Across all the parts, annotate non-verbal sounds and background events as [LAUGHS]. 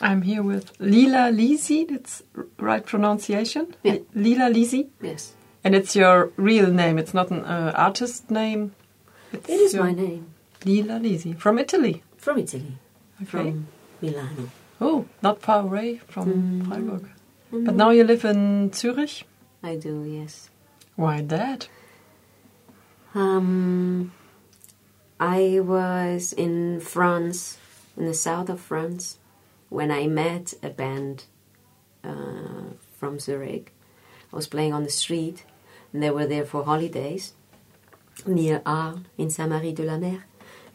I'm here with Lila Lisi. That's right pronunciation. Yeah. Lila Lisi, Yes, and it's your real name. It's not an uh, artist name. It's it is my name Lila Lisi from Italy. from Italy, Okay. from Milano. Oh, not far away from Mm. Freiburg. But now you live in Zurich. I do, yes. Why that? Um, I was in France, in the south of France, when I met a band uh, from Zurich. I was playing on the street, and they were there for holidays near Arles in Saintes-Maries-de-la-Mer,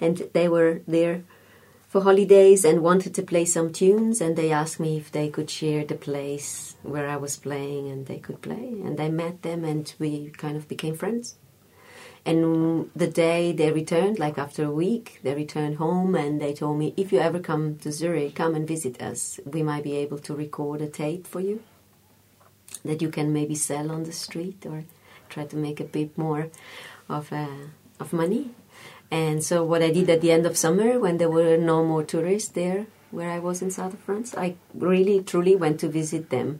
and they were there for holidays and wanted to play some tunes, and they asked me if they could share the place where I was playing, and they could play, and I met them, and we kind of became friends. And the day they returned, like after a week, they returned home and they told me, if you ever come to Zurich, come and visit us. We might be able to record a tape for you that you can maybe sell on the street or try to make a bit more of, uh, of money. And so, what I did at the end of summer, when there were no more tourists there where I was in south of France, I really truly went to visit them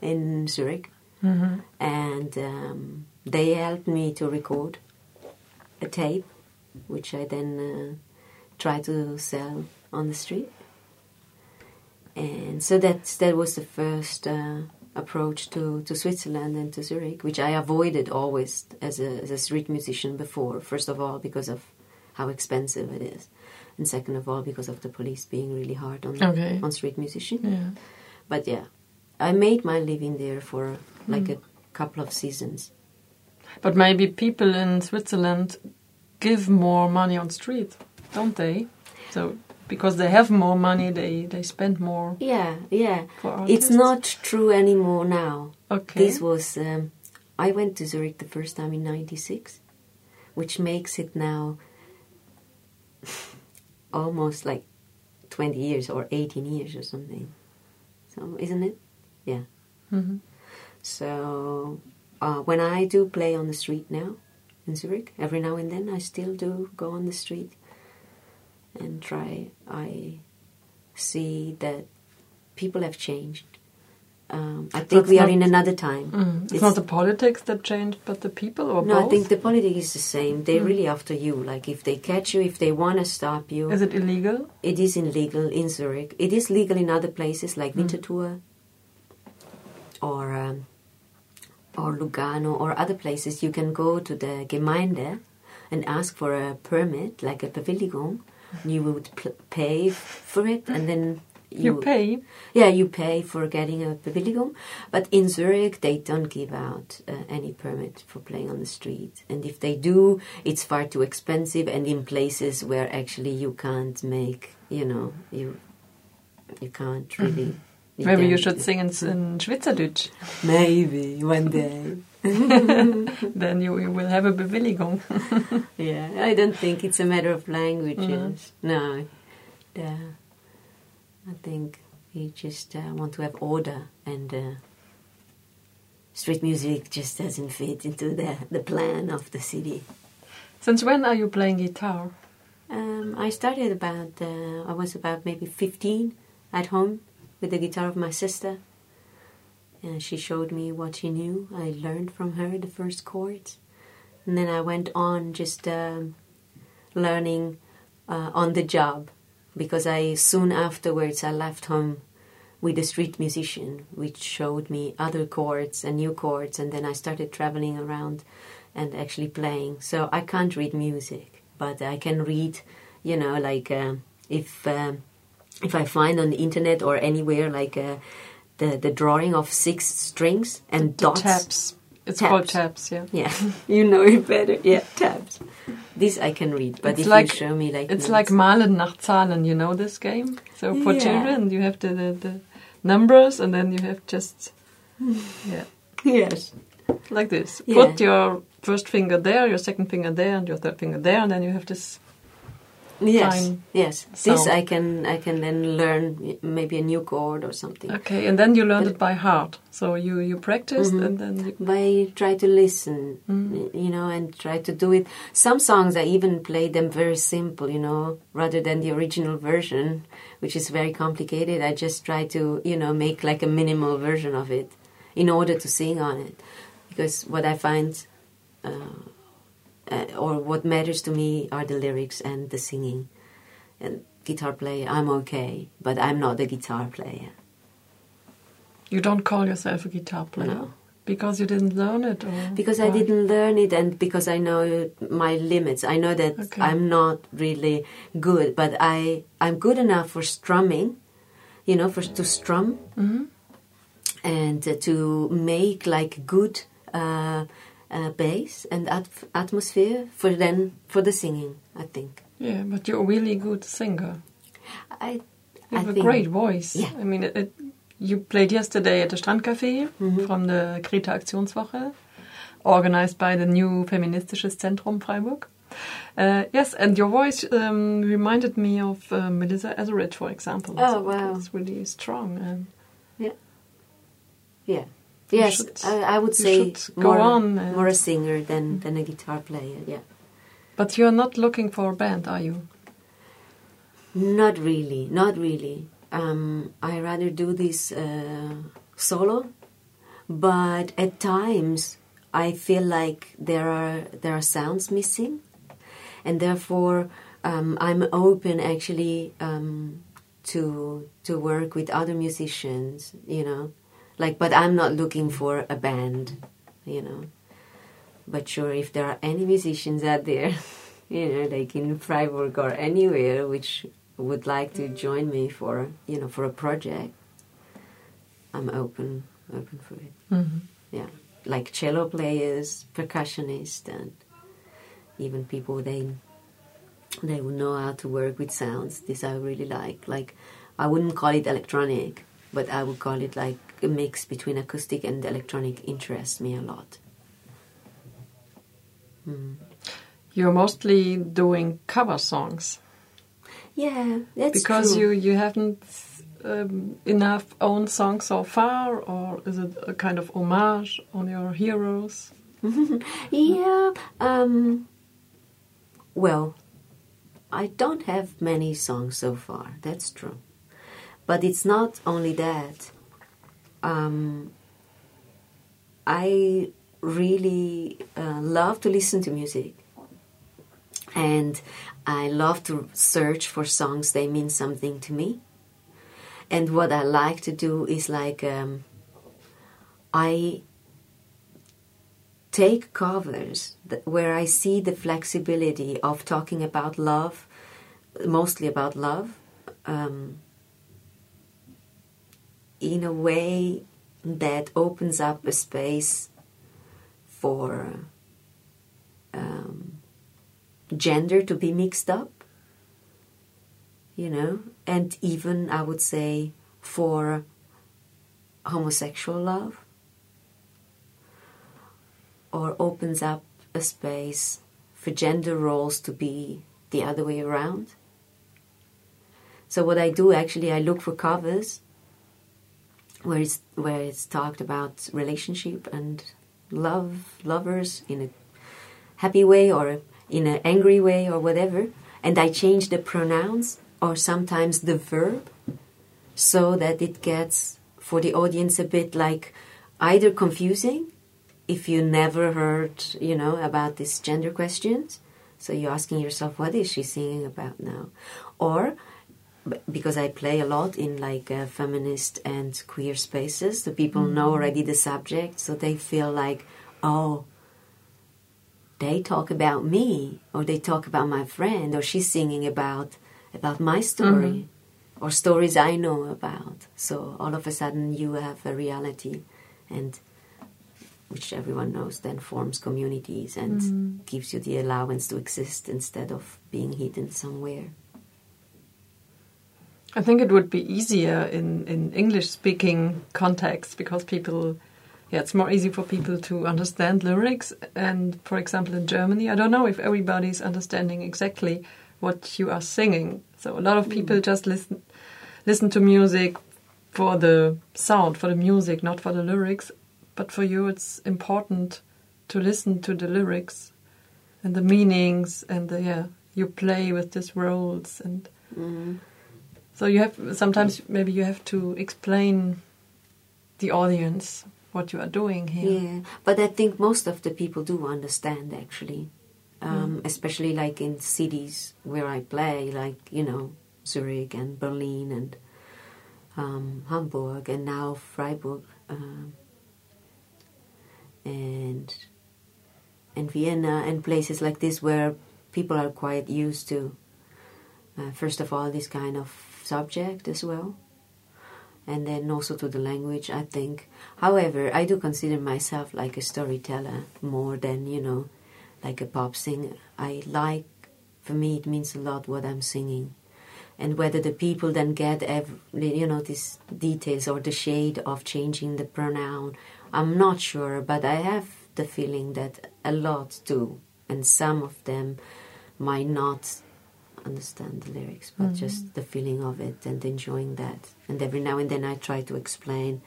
in Zurich. Mm-hmm. And um, they helped me to record a tape, which I then uh, tried to sell on the street. And so that that was the first uh, approach to, to Switzerland and to Zurich, which I avoided always as a, as a street musician before. First of all, because of how expensive it is, and second of all, because of the police being really hard on Okay. on street musicians. Yeah. But yeah, I made my living there for like a couple of seasons. But maybe people in Switzerland give more money on street, don't they? So because they have more money, they they spend more Yeah, yeah. It's not true anymore now. okay. This was. Um, I went to Zurich the first time in '96, which makes it now [LAUGHS] almost like 20 years or 18 years or something. So, isn't it? Yeah. Mhm. So, uh, when I do play on the street now in Zurich, every now and then I still do go on the street and try. I see that people have changed. Um, I think we are in another time. Mm. It's, It's- not the politics that changed, but the people, or No, both. I think the politics is the same. They're really after you. Like if they catch you, if they want to stop you, Is it illegal? it is illegal in Zurich. It is legal in other places like Winterthur or um, or Lugano or other places. You can go to the Gemeinde and ask for a permit, like a Bewilligung. You would pl- pay for it, and then You, pay. yeah, you pay for getting a Bewilligung, but in Zurich they don't give out uh, any permit for playing on the street. And if they do, it's far too expensive and in places where actually you can't make, you know, you you can't really. [LAUGHS] Maybe you should sing in, in Schweizerdeutsch. Maybe one day. [LAUGHS] then you, you will have a Bewilligung. [LAUGHS] Yeah, I don't think it's a matter of languages. No, uh, I think we just uh, want to have order, and uh, street music just doesn't fit into the the plan of the city. Since when are you playing guitar? Um, I started about uh, I was about maybe fifteen at home with the guitar of my sister. And she showed me what she knew. I learned from her the first chords, and then I went on just um, learning uh, on the job because I soon afterwards I left home with a street musician, which showed me other chords and new chords, and then I started traveling around and actually playing. So I can't read music, but I can read, you know, like um if um, if I find on the internet or anywhere like uh, the the drawing of six strings and The dots. tabs. It's Tabs. called tabs, yeah. Yeah, [LAUGHS] [LAUGHS] you know it better. Yeah, tabs. This I can read, but It's if like- you show me like It's notes- like Malen nach Zahlen, you know this game? So for Yeah. children, you have the, the, the numbers and then you have just, [LAUGHS] yeah, yes, like this. Yeah. Put your first finger there, your second finger there, and your third finger there, and then you have this Yes, fine. yes. This. I can I can then learn maybe a new chord or something. Okay, and then you learned it by heart. So you you practiced, Mm-hmm. and then By try to listen, you know, and try to do it. Some songs I even play them very simple, you know, rather than the original version, which is very complicated. I just try to, you know, make like a minimal version of it in order to sing on it, because what I find. Uh, uh, or what matters to me are the lyrics and the singing. And guitar player, I'm okay, but I'm not a guitar player. you don't call yourself a guitar player No. because you didn't learn it, or Because I didn't learn it and because I know my limits. I know that Okay. I'm not really good, but I, I'm good enough for strumming, you know, for to strum Mhm. and uh, to make like good uh, uh, bass and at- atmosphere for then for the singing. I think Yeah, but you're a really good singer. I. You have a think, great voice. Yeah. I mean, it, it, you played yesterday at the Strandcafé Mhm. from the Kreta Aktionswoche, organized by the new Feministisches Zentrum Freiburg. Uh, yes, and your voice um, reminded me of uh, Melissa Etheridge, for example. Oh, wow. It's really strong. And Yeah. You Yes, should- I, I would say more, on more a singer than, than a guitar player. Yeah. but you're not looking for a band, are you? Not really, not really. Um, I rather do this uh, solo, but at times I feel like there are there are sounds missing, and therefore um, I'm open actually um, to to work with other musicians. You know, like but I'm not looking for a band. You know, but sure if there are any musicians out there. [LAUGHS] You know, like in Freiburg or anywhere, which would like to join me for you know for a project i'm open open for it Mm-hmm. yeah like cello players percussionists and even people they they would know how to work with sounds this i really like like i wouldn't call it electronic but i would call it like mix between acoustic and electronic interests me a lot mm. You're mostly doing cover songs yeah that's because true. you you haven't um, enough own songs so far, or is it a kind of homage on your heroes? [LAUGHS] yeah. Um, well, I don't have many songs so far. That's true. But it's not only that. Um, I really uh, love to listen to music. And I love to search for songs that mean something to me. And what I like to do is like um, I take covers that, where I see the flexibility of talking about love, mostly about love, um, in a way that opens up a space for um, gender to be mixed up, you know, and even I would say for homosexual love or opens up a space for gender roles to be the other way around. So what I do actually, I look for covers where it's where it's talked about relationship and love, lovers in a happy way or in an angry way or whatever, and I change the pronouns or sometimes the verb so that it gets for the audience a bit like either confusing if you never heard, you know, about these gender questions. So you're asking yourself, what is she singing about now? Or because I play a lot in like uh, feminist and queer spaces, so people know mm-hmm. already the subject, so they feel like, oh, they talk about me, or they talk about my friend, or she's singing about about my story, mm-hmm. or stories I know about. So all of a sudden, you have a reality, and which everyone knows then forms communities and mm-hmm. gives you the allowance to exist instead of being hidden somewhere. I think it would be easier in, in English speaking context because people, yeah, it's more easy for people to understand lyrics. And for example, in Germany, I don't know if everybody's understanding exactly what you are singing. So a lot of people just listen listen to music for the sound, for the music, not for the lyrics. But for you, it's important to listen to the lyrics and the meanings, and the, yeah, you play with these roles, and Mm. So you have sometimes maybe you have to explain the audience what you are doing here. Yeah, but I think most of the people do understand actually, um, especially like in cities where I play, like you know Zurich and Berlin and um, Hamburg and now Freiburg um, and and Vienna and places like this where people are quite used to. Uh, first of all, this kind of subject as well and then also to the language i think. However i do consider myself like a storyteller more than you know like a pop singer. I like for me it means a lot what i'm singing. And whether the people then get every, you know these details or the shade of changing the pronoun i'm not sure but i have the feeling that a lot do and some of them might not understand the lyrics, but just the feeling of it and enjoying that. And every now and then I try to explain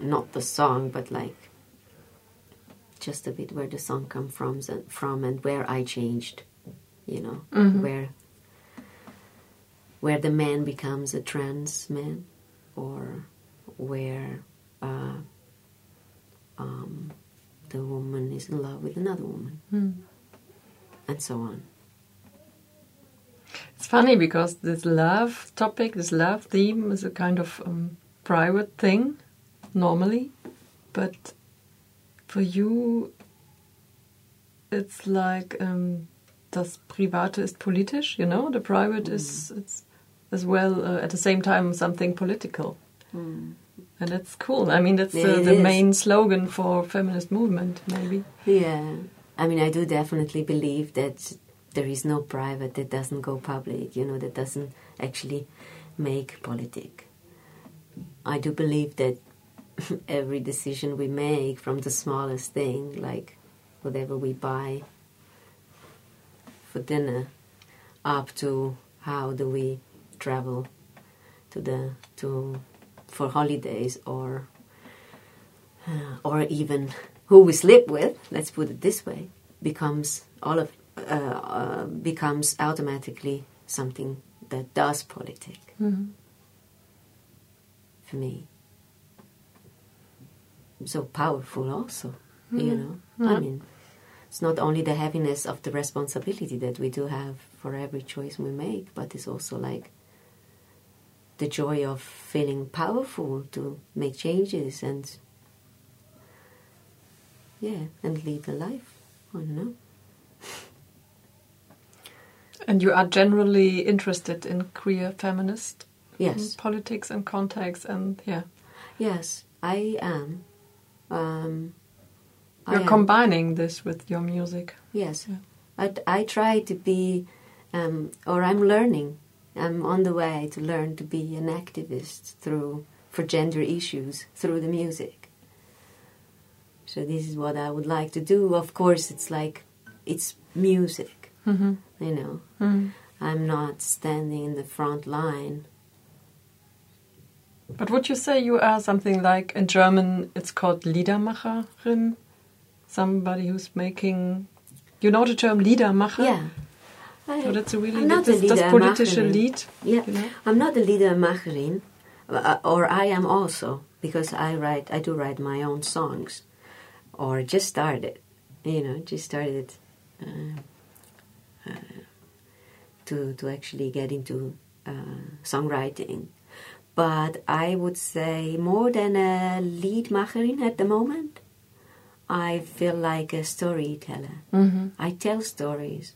not the song, but like just a bit where the song come from and from and where I changed, you know, where where the man becomes a trans man, or where uh, um, the woman is in love with another woman, and so on. Funny because this love topic, this love theme, is a kind of um, private thing normally, but for you, it's like um, das Private ist politisch. You know, the private is it's as well uh, at the same time something political, and that's cool. I mean, that's Yeah, uh, the is. main slogan for feminist movement, maybe. Yeah, I mean, I do definitely believe that there is no private that doesn't go public, you know, that doesn't actually make politic. I do believe that [LAUGHS] every decision we make, from the smallest thing, like whatever we buy for dinner, up to how do we travel to the to for holidays or uh, or even who we sleep with, let's put it this way, becomes all of uh, uh, becomes automatically something that does politic for me. So powerful, also, you know. I mean, it's not only the heaviness of the responsibility that we do have for every choice we make, but it's also like the joy of feeling powerful to make changes and yeah, and lead a life. I don't know. [LAUGHS] And you are generally interested in queer feminist Yes, politics and context, and yeah, yes, I am. Um, you're am. combining this with your music. Yes, Yeah. I, I try to be, um, or I'm learning. I'm on the way to learn to be an activist through for gender issues through the music. So this is what I would like to do. Of course, it's like it's music, Mm-hmm. you know. Mm-hmm. I'm not standing in the front line. But would you say you are something like in German? It's called Liedermacherin. Somebody who's making. You know the term Liedermacher. Yeah. I, So that's a really I'm not das, a das politische. Lied. Yeah, You know? I'm not a Liedermacherin, uh, or I am also because I write. I do write my own songs, or just started. You know, just started uh, to to actually get into uh, songwriting. But I would say more than a Liedmacherin at the moment. I feel like a storyteller. Mm-hmm. I tell stories,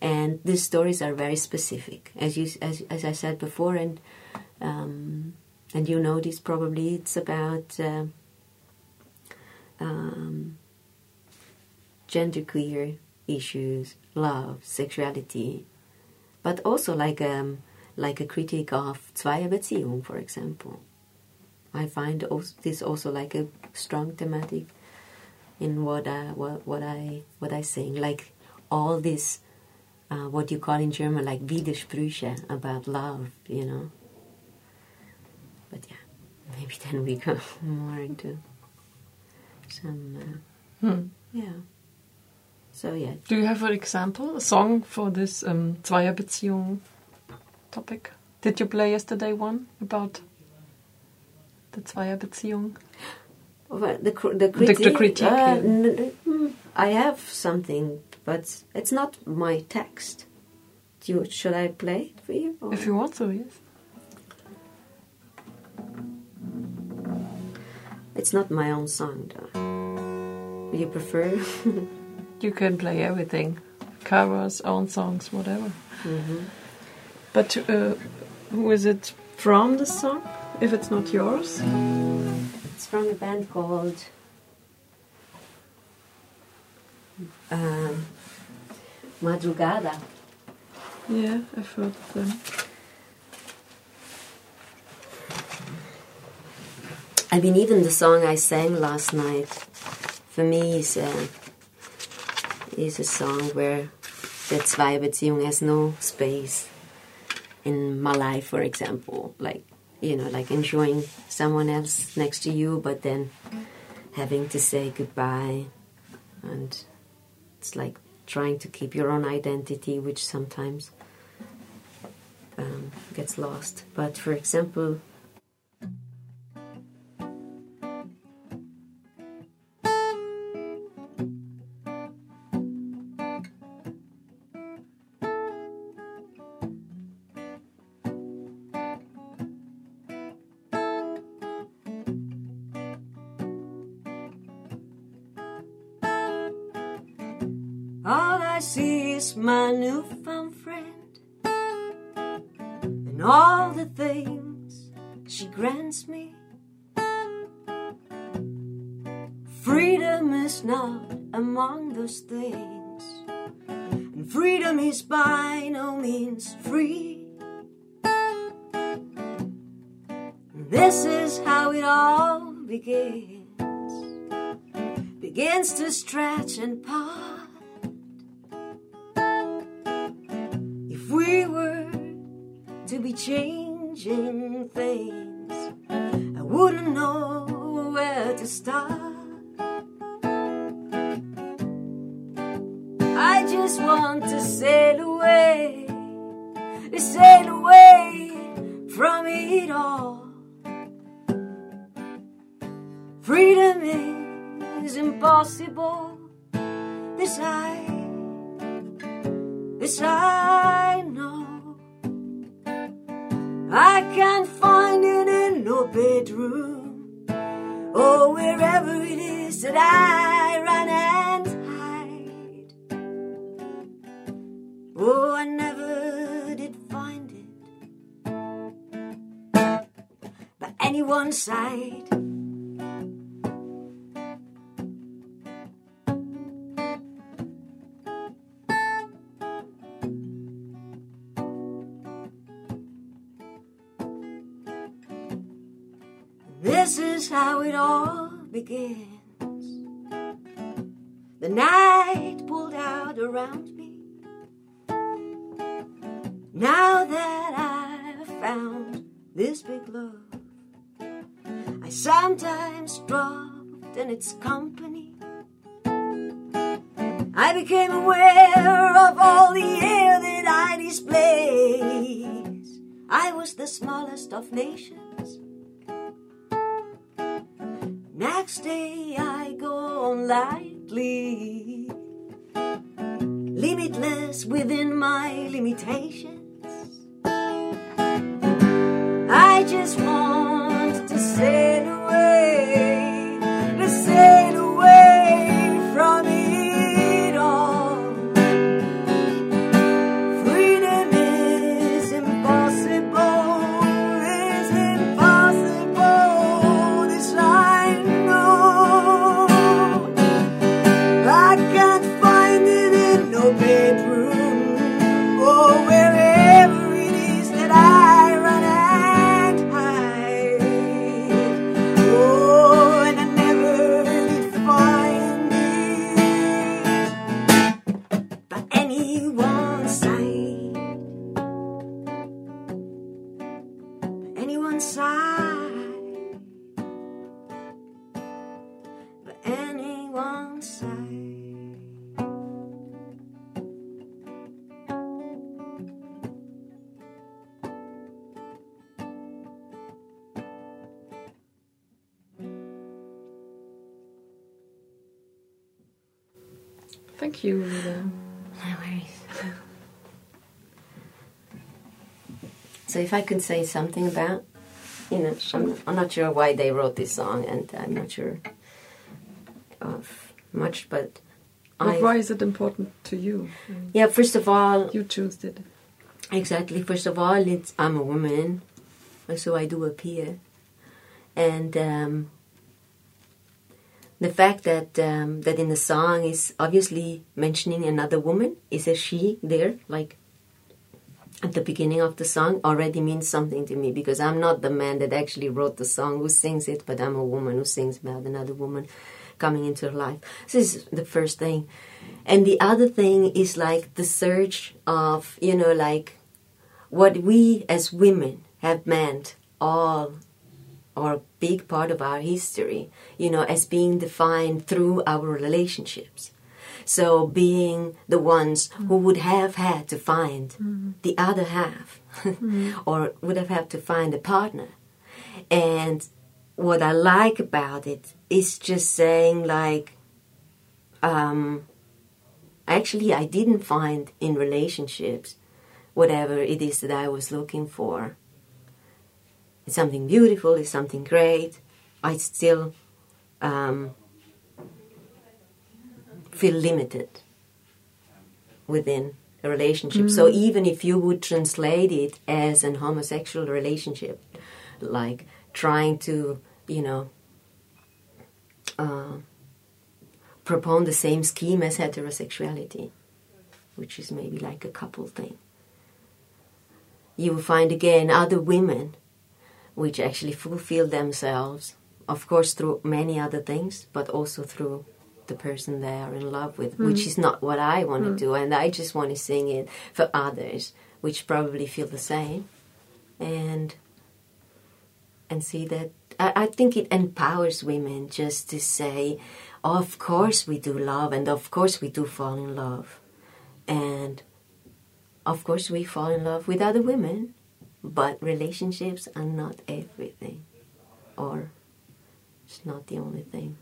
and these stories are very specific, as you as as I said before, and um, and you know this probably. It's about uh, um, genderqueer issues, love, sexuality, but also like um like a critique of Zweierbeziehung, for example. I find als- this also like a strong thematic in what I what, what I what I sing. Like all this uh, what you call in German like Widersprüche about love, you know. But yeah, maybe [LAUGHS] then we go [LAUGHS] more into some, uh, Hmm. yeah. So yeah, Do you have an example, a song for this um, Zweierbeziehung topic? Did you play yesterday one about the Zweierbeziehung? Well, the cr- the the critique. critique, uh, yeah. mm, I have something, but it's not my text. Do you, should I play it for you? or- If you want to, yes. It's not my own song, though. Would you prefer? [LAUGHS] You can play everything, covers, own songs, whatever. hmm But uh, who is it from the song? If it's not yours, It's from a band called um, Madrugada. yeah, I've heard them. I mean, even the song I sang last night, for me, is a, is a song where the Zweierbeziehung has no space in my life, for example. Like, you know, like enjoying someone else next to you, but then having to say goodbye. And it's like trying to keep your own identity, which sometimes um, gets lost. But for example, not among those things, and freedom is by no means free. This is how it all begins begins to stretch and part. If we were to be changing things, I wouldn't know where to start. To sail away, sail away from it all. Freedom is impossible. This I, this I know. I can't find it in no bedroom or wherever it is that I run and Oh, I never did find it by anyone's side. This is how it all begins. The night pulled out around. Now that I've found this big love, I sometimes dropped in its company. I became aware of all the air that I displays. I was the smallest of nations. Next day I go on lightly, limitless within my limitations. I just Thank you, Rita. No worries. [LAUGHS] So if I could say something about, you know, I'm, I'm not sure why they wrote this song, and I'm not sure of much, but But why is it important to you? Yeah, first of all, You chose it. Exactly. First of all, it's I'm a woman, so I do appear, and um, the fact that um, that in the song is obviously mentioning another woman is a she there, like at the beginning of the song, already means something to me because I'm not the man that actually wrote the song who sings it, but I'm a woman who sings about another woman coming into her life. This is the first thing. And the other thing is like the search of, you know, like what we as women have meant all a big part of our history, you know, as being defined through our relationships. So being the ones who would have had to find the other half [LAUGHS] or would have had to find a partner. And what I like about it is just saying like um actually I didn't find in relationships whatever it is that I was looking for. It's something beautiful, it's something great. I still um, feel limited within a relationship. So even if you would translate it as an homosexual relationship, like trying to, you know, uh, propose the same scheme as heterosexuality, which is maybe like a couple thing you will find again other women which actually fulfill themselves, of course, through many other things, but also through the person they are in love with, which hmm. is not what I want to hmm. do. And I just want to sing it for others, which probably feel the same. And and see that I, I think it empowers women just to say, of course we do love, and of course we do fall in love. And of course we fall in love with other women, but relationships are not everything, or it's not the only thing.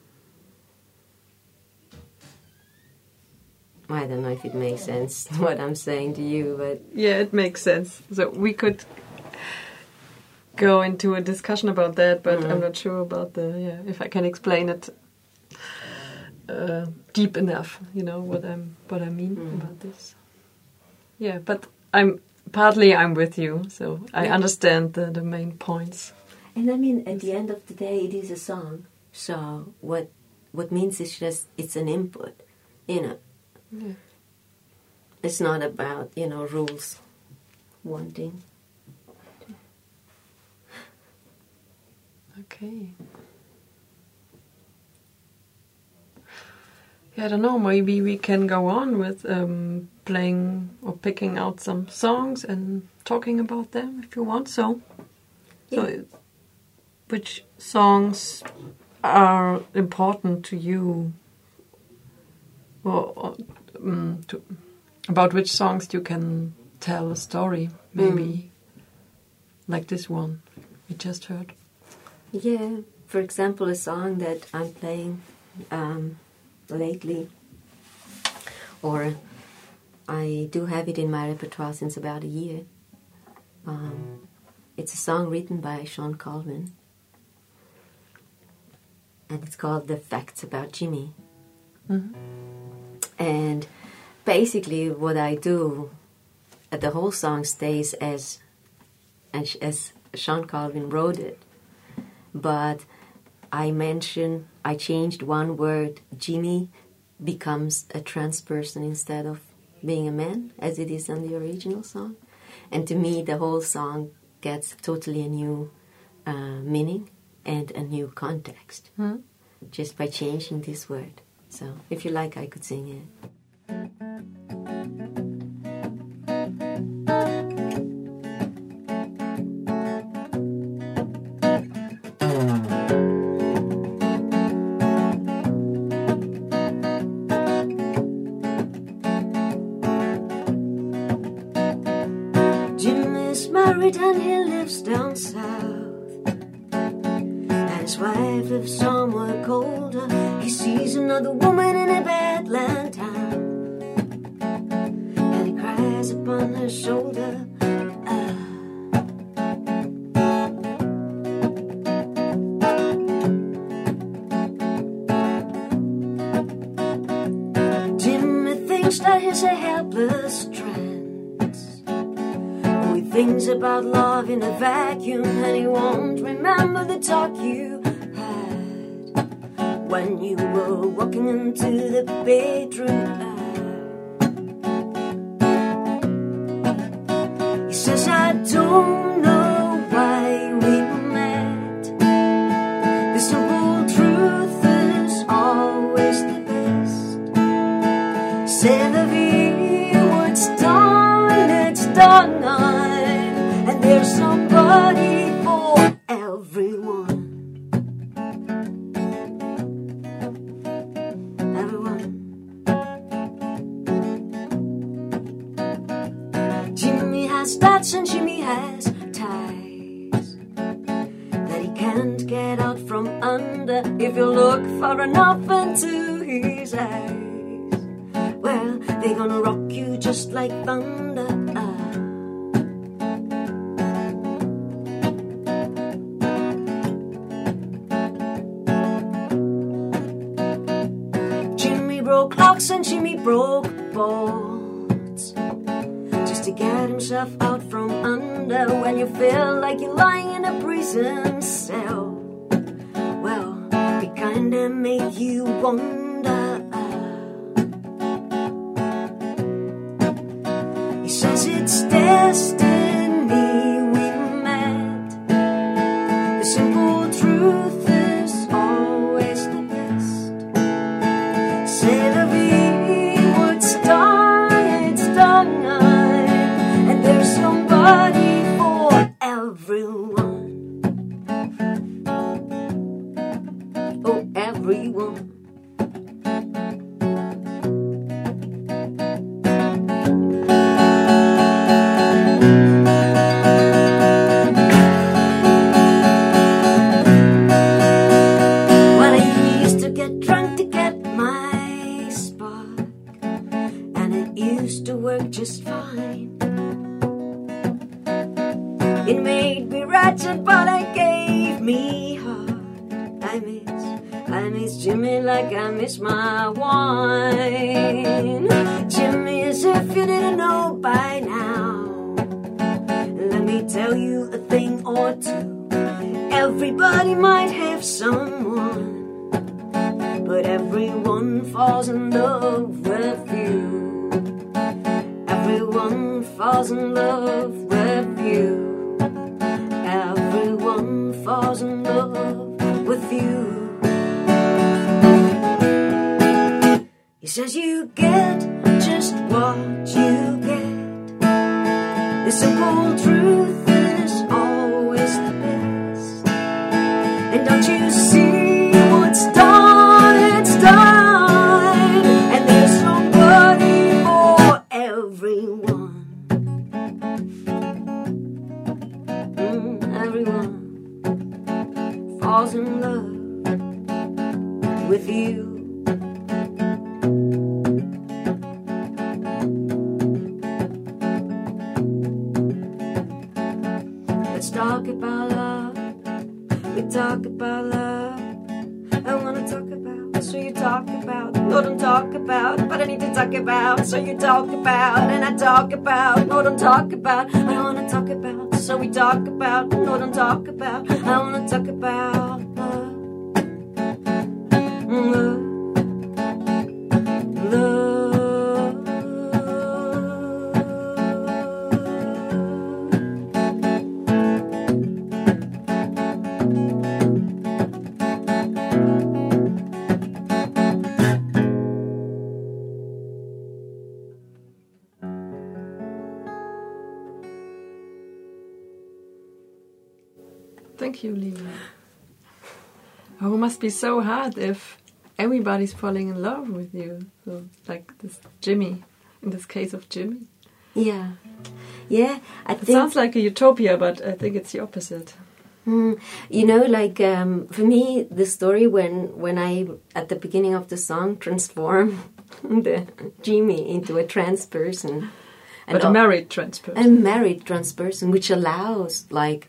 I don't know if it makes sense [LAUGHS] what I'm saying to you, but Yeah, it makes sense. So we could go into a discussion about that, but I'm not sure about the yeah if I can explain it uh, deep enough. You know what I'm what I mean about this. Yeah, but I'm partly I'm with you, so I Yeah. understand the the main points. and I mean at the end of the day, it is a song. So what what means is just it's an input, you know. Yeah. It's not about you know rules, wanting. Okay. Yeah, I don't know. Maybe we can go on with um, playing or picking out some songs and talking about them if you want. So, so which songs are important to you? Or, or um, to, about which songs you can tell a story? Maybe like this one we just heard. Yeah, for example, a song that I'm playing um, lately, or I do have it in my repertoire since about a year. Um, it's a song written by Shawn Colvin, and it's called "The Facts About Jimmy." And basically, what I do, uh, the whole song stays as as, as Shawn Colvin wrote it but I mentioned I changed one word. Jimmy becomes a trans person instead of being a man, as it is on the original song. And to me, the whole song gets totally a new uh, meaning and a new context just by changing this word. So, if you like, I could sing it. Stats and Jimmy has ties that he can't get out from under if you look far enough into his eyes. Well, they're gonna rock you just like thunder. Used to work just fine. It made me ratchet, but it gave me heart. I miss, I miss Jimmy like I miss my wine. Jimmy, as if you didn't know by now. Let me tell you a thing or two. Everybody might have someone, but everyone falls in love with you. Falls in love with you. Everyone falls in love with you. He says you get just what you get. The simple truth is always the best. And don't you see with you. Let's talk about love. We talk about love. I wanna talk about, so you talk about. No, don't talk about, but I need to talk about. So you talk about, and I talk about. No, don't talk about. I wanna talk about, so we talk about. No, don't talk about. I wanna talk about love. Thank you, Lila. Oh, it must be so hard if everybody's falling in love with you. So, like this Jimmy, in this case of Jimmy. Yeah. Yeah, I It think sounds like a utopia, but I think it's the opposite. Mm, you know, like um, for me, the story when when I at the beginning of the song transform [LAUGHS] the Jimmy into a trans person, but a married trans person, a married trans person, which allows, like,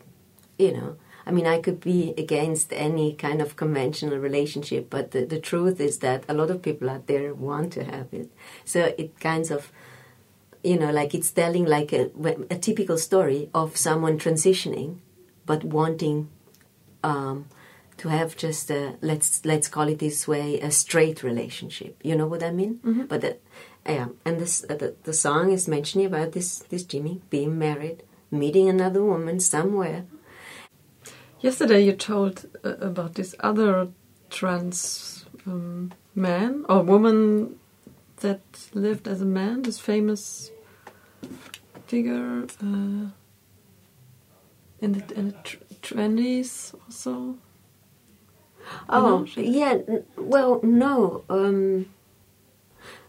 you know, I mean, I could be against any kind of conventional relationship, but the, the truth is that a lot of people out there want to have it. So it kinds of, you know, like it's telling like a, a typical story of someone transitioning but wanting um, to have just a let's let's call it this way a straight relationship. You know what I mean? Mm-hmm. But that, yeah, and this uh, the, the song is mentioning about this this Jimmy being married, meeting another woman somewhere. Yesterday you told uh, about this other trans um, man or woman that lived as a man, this famous figure. Uh, in the, in the twenties also. Oh yeah, well no, um,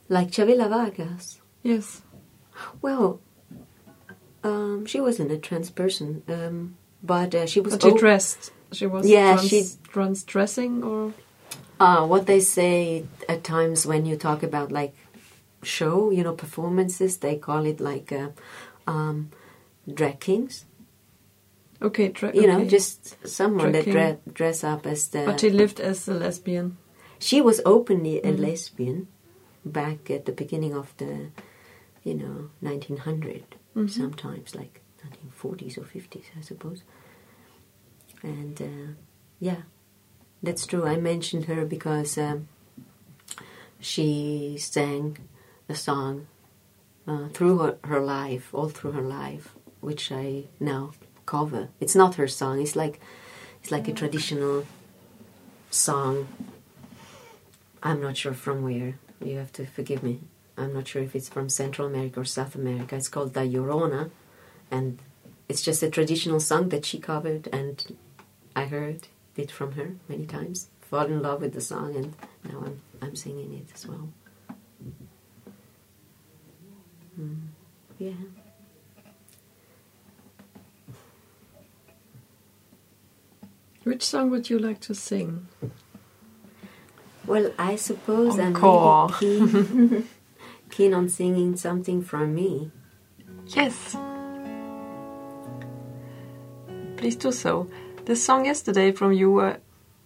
like Chavela Vargas. Yes. Well, um, she wasn't a trans person, um, but uh, she was. But she dressed. She was. Yeah, trans, she trans dressing or. Uh, what they say at times when you talk about like show, you know, performances, they call it like uh, um, drag kings. Okay, tra- you know, okay. just someone that dre- dress up as the. But she lived as a lesbian. She was openly a mm. lesbian back at the beginning of the, you know, 1900, mm-hmm. sometimes like 1940s or 50s, I suppose. And uh, yeah, that's true. I mentioned her because um, she sang a song uh, through her, her life, all through her life, which I now cover. It's not her song. It's like it's like a traditional song. I'm not sure from where. You have to forgive me. I'm not sure if it's from Central America or South America. It's called La Llorona, and it's just a traditional song that she covered, and I heard it from her many times. Fall in love with the song, and now I'm I'm singing it as well. Mm. Yeah. Which song would you like to sing? Well, I suppose Encore. I'm keen, [LAUGHS] keen on singing something from me. Yes. Please do so. The song yesterday from you, uh,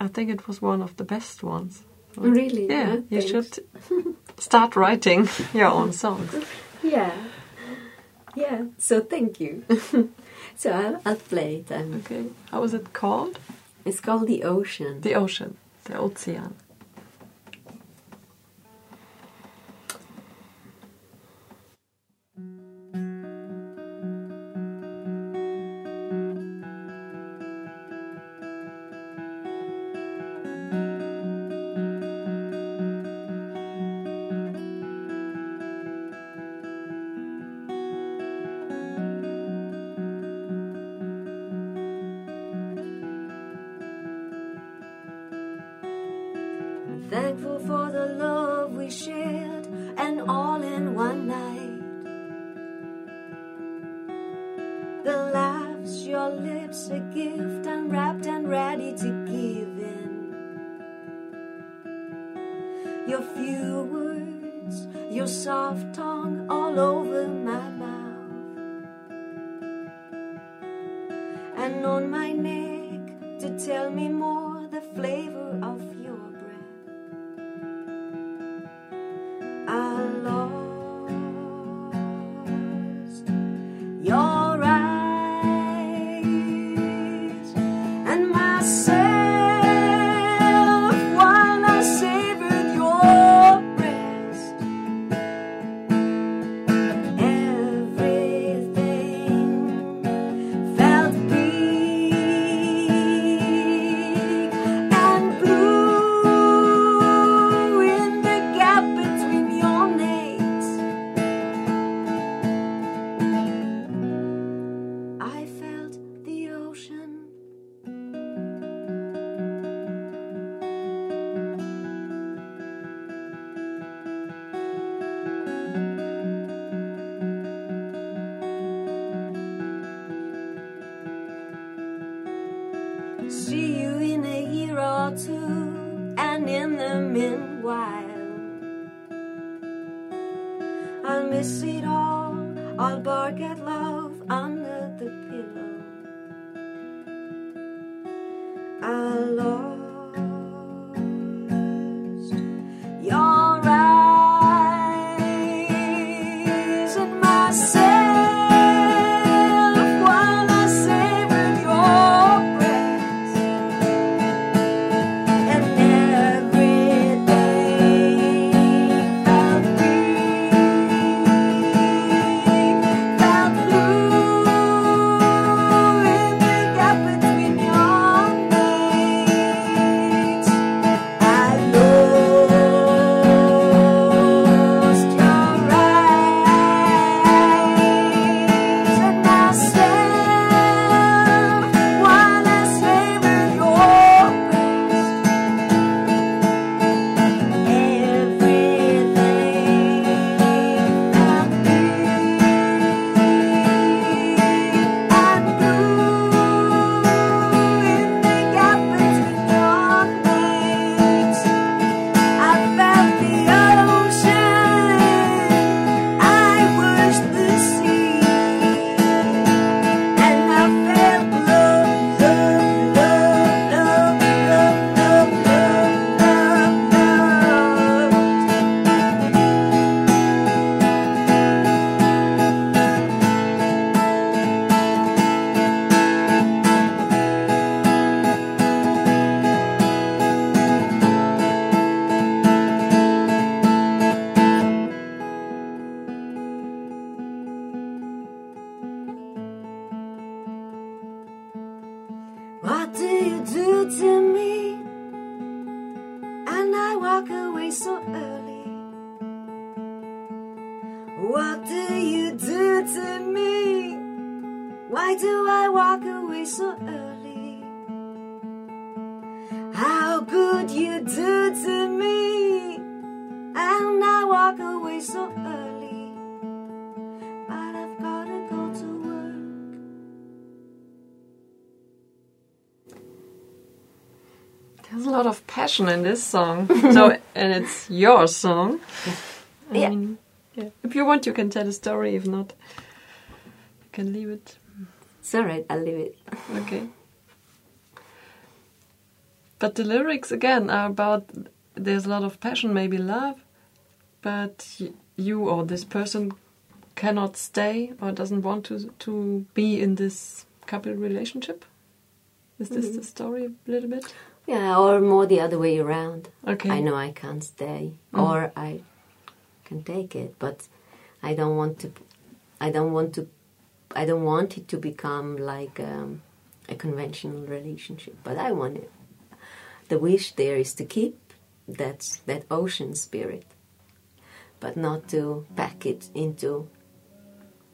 I think it was one of the best ones. Really? Yeah, yeah you should [LAUGHS] start writing your own songs. Yeah. Yeah, so thank you. [LAUGHS] so I'll, I'll play it. Okay. How is it called? It's called the ocean. The ocean. The ocean. Your few words, your soft tongue all over my mouth. And on my neck to tell me more the flavor passion in this song. so, [LAUGHS] and it's your song. I Yeah. mean, yeah. If you want, you can tell a story. If not, you can leave it. It's alright, I'll leave it. Okay. But the lyrics again are about there's a lot of passion, maybe love, but you or this person cannot stay or doesn't want to to be in this couple relationship. Is this mm-hmm. the story a little bit? Yeah, or more the other way around. Okay. I know I can't stay, or I can take it, but I don't want to. I don't want to. I don't want it to become like um, a conventional relationship. But I want it. The wish there is to keep that that ocean spirit, but not to pack it into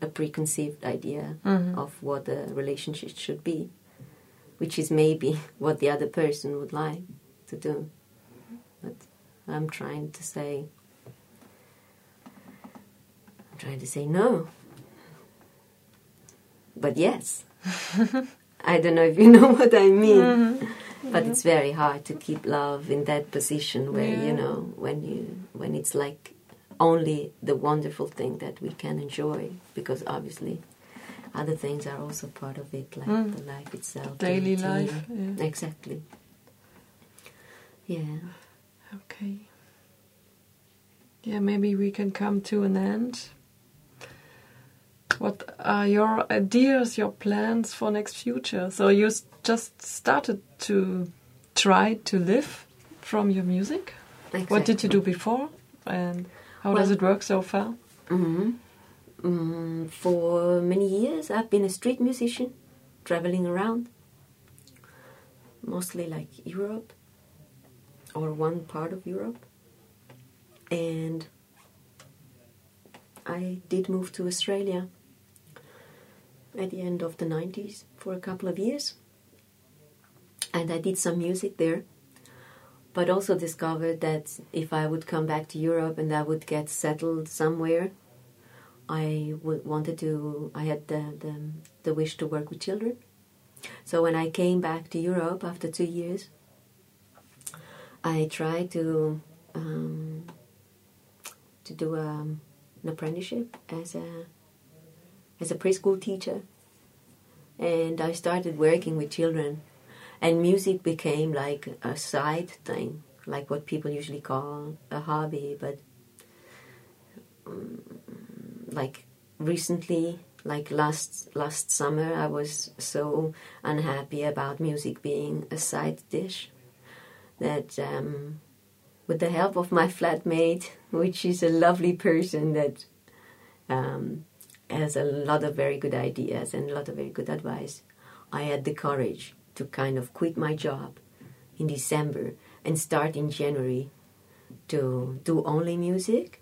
a preconceived idea of what a relationship should be, which is maybe [LAUGHS] what the other person would like to do. But I'm trying to say, I'm trying to say no. But yes. [LAUGHS] I don't know if you [LAUGHS] know what I mean. Mm-hmm. But it's very hard to keep love in that position where Yeah. you know when you when it's like only the wonderful thing that we can enjoy because obviously other things are also part of it like Mm. the life itself the Daily life, yeah. exactly yeah Okay. Yeah, maybe we can come to an end. What are your ideas, your plans for next future? So you s- just started to try to live from your music. What did you do before, and how does it work so far? hmm Mm, for many years, I've been a street musician, traveling around, mostly like Europe or one part of Europe. And I did move to Australia at the end of the 90s for a couple of years. And I did some music there but also discovered that if I would come back to Europe and I would get settled somewhere, I wanted to. I had the, the the wish to work with children. So when I came back to Europe after two years, I tried to um, to do um, an apprenticeship as a as a preschool teacher, and I started working with children, and music became like a side thing, like what people usually call a hobby, but um, like recently like last last summer i was so unhappy about music being a side dish that um, with the help of my flatmate which is a lovely person that um, has a lot of very good ideas and a lot of very good advice i had the courage to kind of quit my job in december and start in january to do only music.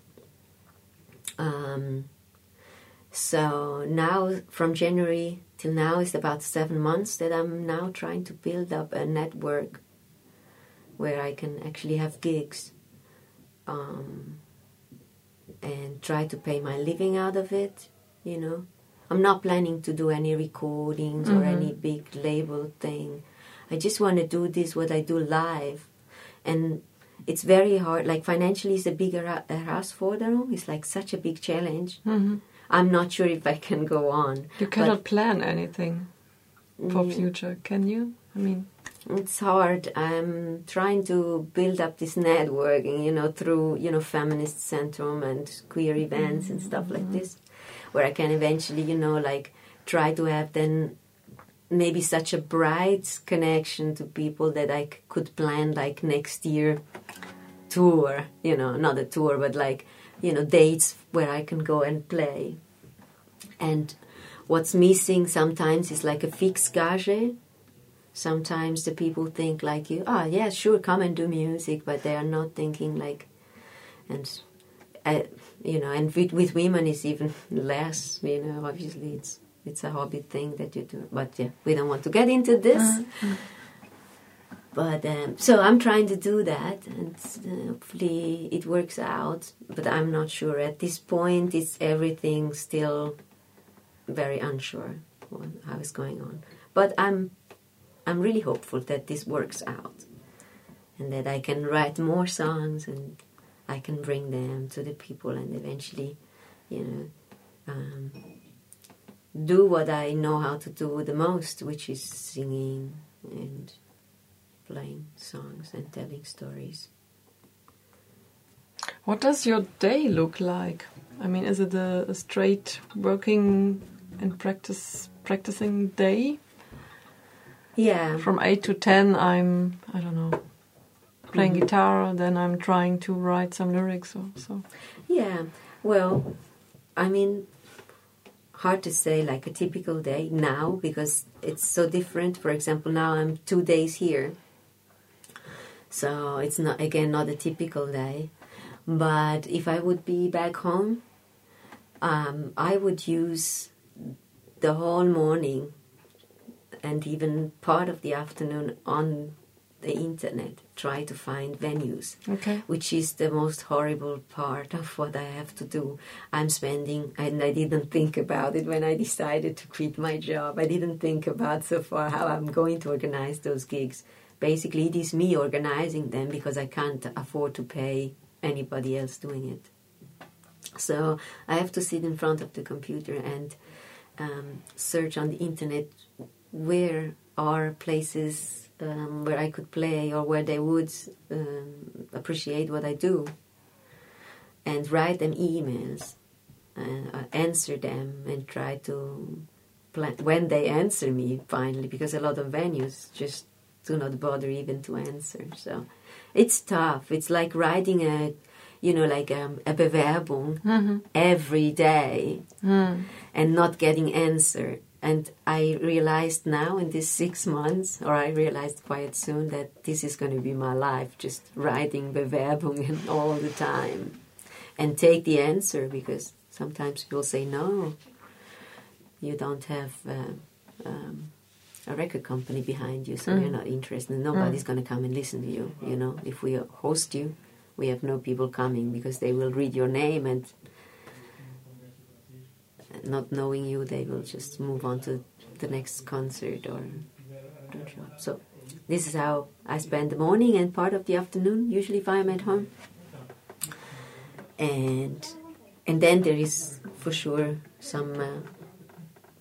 Um, so now, from January till now, is about seven months that I'm now trying to build up a network where I can actually have gigs um, and try to pay my living out of it. You know, I'm not planning to do any recordings mm-hmm. or any big label thing. I just want to do this what I do live, and it's very hard. Like financially, it's a bigger herausforderung. It's like such a big challenge. Mm-hmm. I'm not sure if I can go on. You cannot plan anything for mm, future, can you? I mean, it's hard. I'm trying to build up this networking, you know, through you know feminist centrum and queer events and stuff like mm-hmm. this, where I can eventually, you know, like try to have then maybe such a bright connection to people that I c- could plan like next year tour, you know, not a tour, but like you know dates where I can go and play. And what's missing sometimes is like a fixed gage. Sometimes the people think like you, oh yeah, sure, come and do music, but they are not thinking like, and uh, you know, and with, with women it's even [LAUGHS] less. You know, obviously it's it's a hobby thing that you do, but yeah, we don't want to get into this. Uh-huh. But um, so I'm trying to do that, and uh, hopefully it works out. But I'm not sure at this point. It's everything still very unsure how it's going on. But I'm I'm really hopeful that this works out, and that I can write more songs and I can bring them to the people, and eventually, you know. Um, do what I know how to do the most, which is singing and playing songs and telling stories. What does your day look like? I mean, is it a, a straight working and practice practicing day? Yeah. From eight to ten, I'm I don't know playing mm -hmm. guitar. Then I'm trying to write some lyrics or so. Yeah. Well, I mean, hard to say like a typical day now because it's so different. For example, now I'm two days here so it's not again not a typical day. But if I would be back home, um, I would use the whole morning and even part of the afternoon on the internet try to find venues okay. which is the most horrible part of what i have to do i'm spending and i didn't think about it when i decided to quit my job i didn't think about so far how i'm going to organize those gigs basically it is me organizing them because I can't afford to pay anybody else doing it. So I have to sit in front of the computer and um, search on the internet where are places um, where I could play or where they would um, appreciate what I do and write them emails and uh, answer them and try to plan when they answer me finally because a lot of venues just do not bother even to answer. So it's tough. It's like writing a, you know, like um, a Bewerbung mm-hmm. every day mm. and not getting answer. And I realized now in these six months, or I realized quite soon that this is going to be my life, just writing Bewerbungen [LAUGHS] all the time. And take the answer because sometimes people say no, you don't have uh, um, a record company behind you, so mm. you're not interested. Nobody's mm. going to come and listen to you. You know, if we host you, we have no people coming because they will read your name and not knowing you, they will just move on to the next concert or, So this is how I spend the morning and part of the afternoon, usually if I'm at home. And and then there is for sure some uh,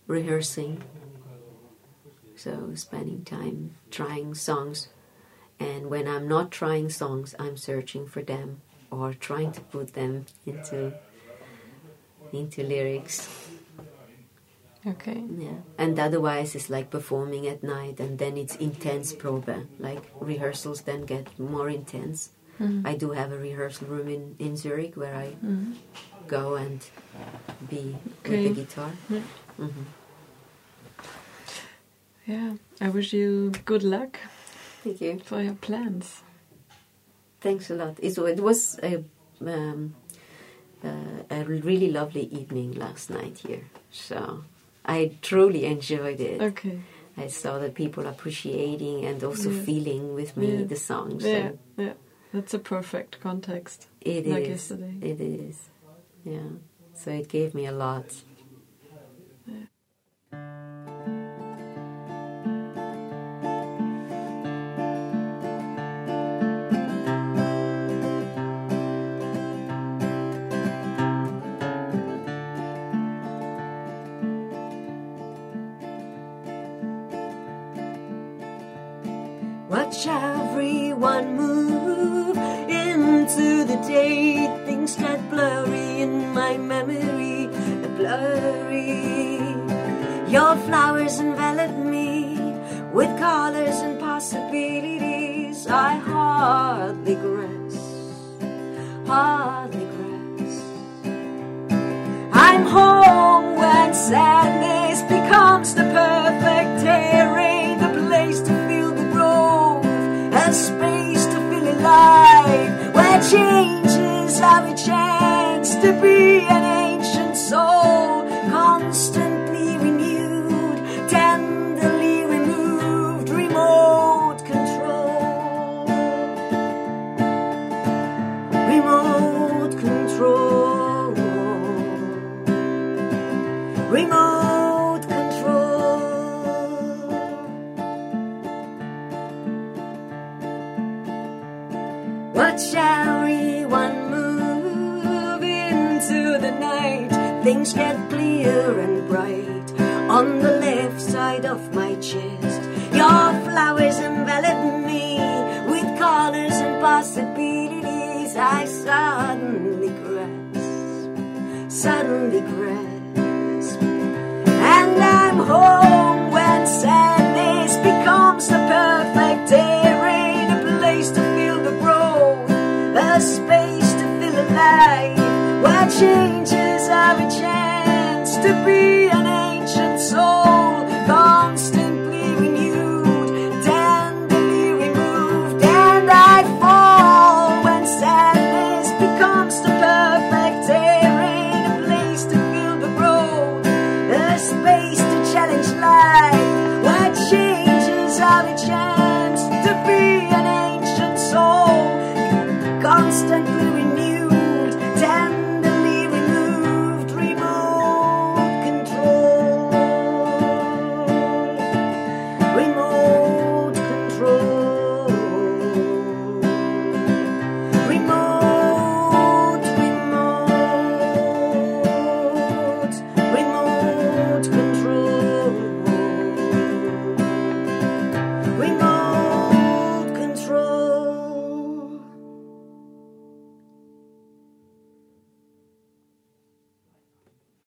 rehearsing. So spending time trying songs, and when I'm not trying songs, I'm searching for them or trying to put them into into lyrics. Okay. Yeah, and otherwise it's like performing at night, and then it's intense probe. Like rehearsals then get more intense. Mhm. I do have a rehearsal room in, in Zurich where I Mhm. go and be Okay. with the guitar. Yeah. hmm Yeah. I wish you good luck Thank you. for your plans. Thanks a lot. It, it was a, um, uh, a really lovely evening last night here. So I truly enjoyed it. Okay. I saw that people appreciating and also Yeah. feeling with me Yeah. the songs. Yeah. Yeah. That's a perfect context. It Like is. yesterday. It is. Yeah. So it gave me a lot. Changes have a chance to be things get clear and bright on the left side of my chest. Your flowers envelop me with colors and possibilities. I suddenly grasp, suddenly grasp, and I'm home when sadness becomes the perfect terrain, a place to feel the growth, a space to feel alive. Watching